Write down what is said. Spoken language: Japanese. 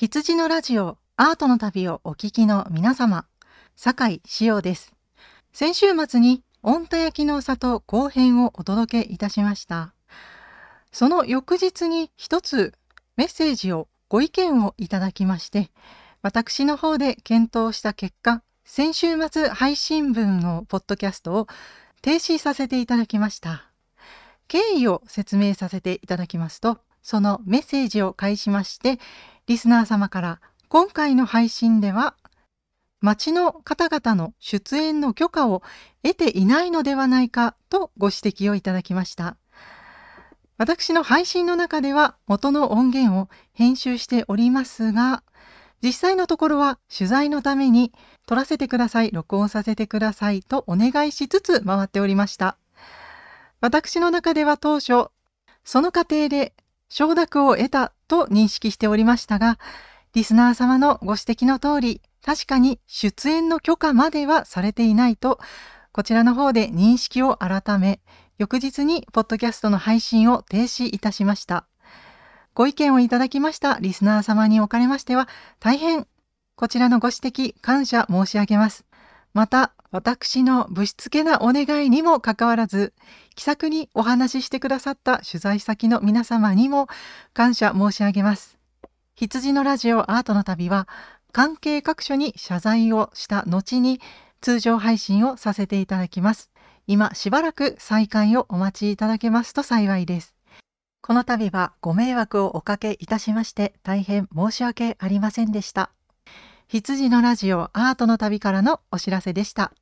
羊のラジオアートの旅をお聞きの皆様、酒井志陽です。先週末に御田焼きの里後編をお届けいたしました。その翌日に一つメッセージをご意見をいただきまして、私の方で検討した結果、先週末配信分のポッドキャストを停止させていただきました。経緯を説明させていただきますと、そのメッセージを介しまして、リスナー様から今回の配信では町の方々の出演の許可を得ていないのではないかとご指摘をいただきました。私の配信の中では元の音源を編集しておりますが、実際のところは取材のために撮らせてください、録音させてくださいとお願いしつつ回っておりました。私の中では当初、その過程で承諾を得たと認識しておりましたが、リスナー様のご指摘の通り、確かに出演の許可まではされていないと、こちらの方で認識を改め、翌日にポッドキャストの配信を停止いたしました。ご意見をいただきましたリスナー様におかれましては、大変こちらのご指摘感謝申し上げます。また、私のぶしつけなお願いにもかかわらず、気さくにお話ししてくださった取材先の皆様にも感謝申し上げます。羊のラジオアートの旅は、関係各所に謝罪をした後に通常配信をさせていただきます。今しばらく再開をお待ちいただけますと幸いです。この度はご迷惑をおかけいたしまして大変申し訳ありませんでした。羊のラジオアートの旅からのお知らせでした。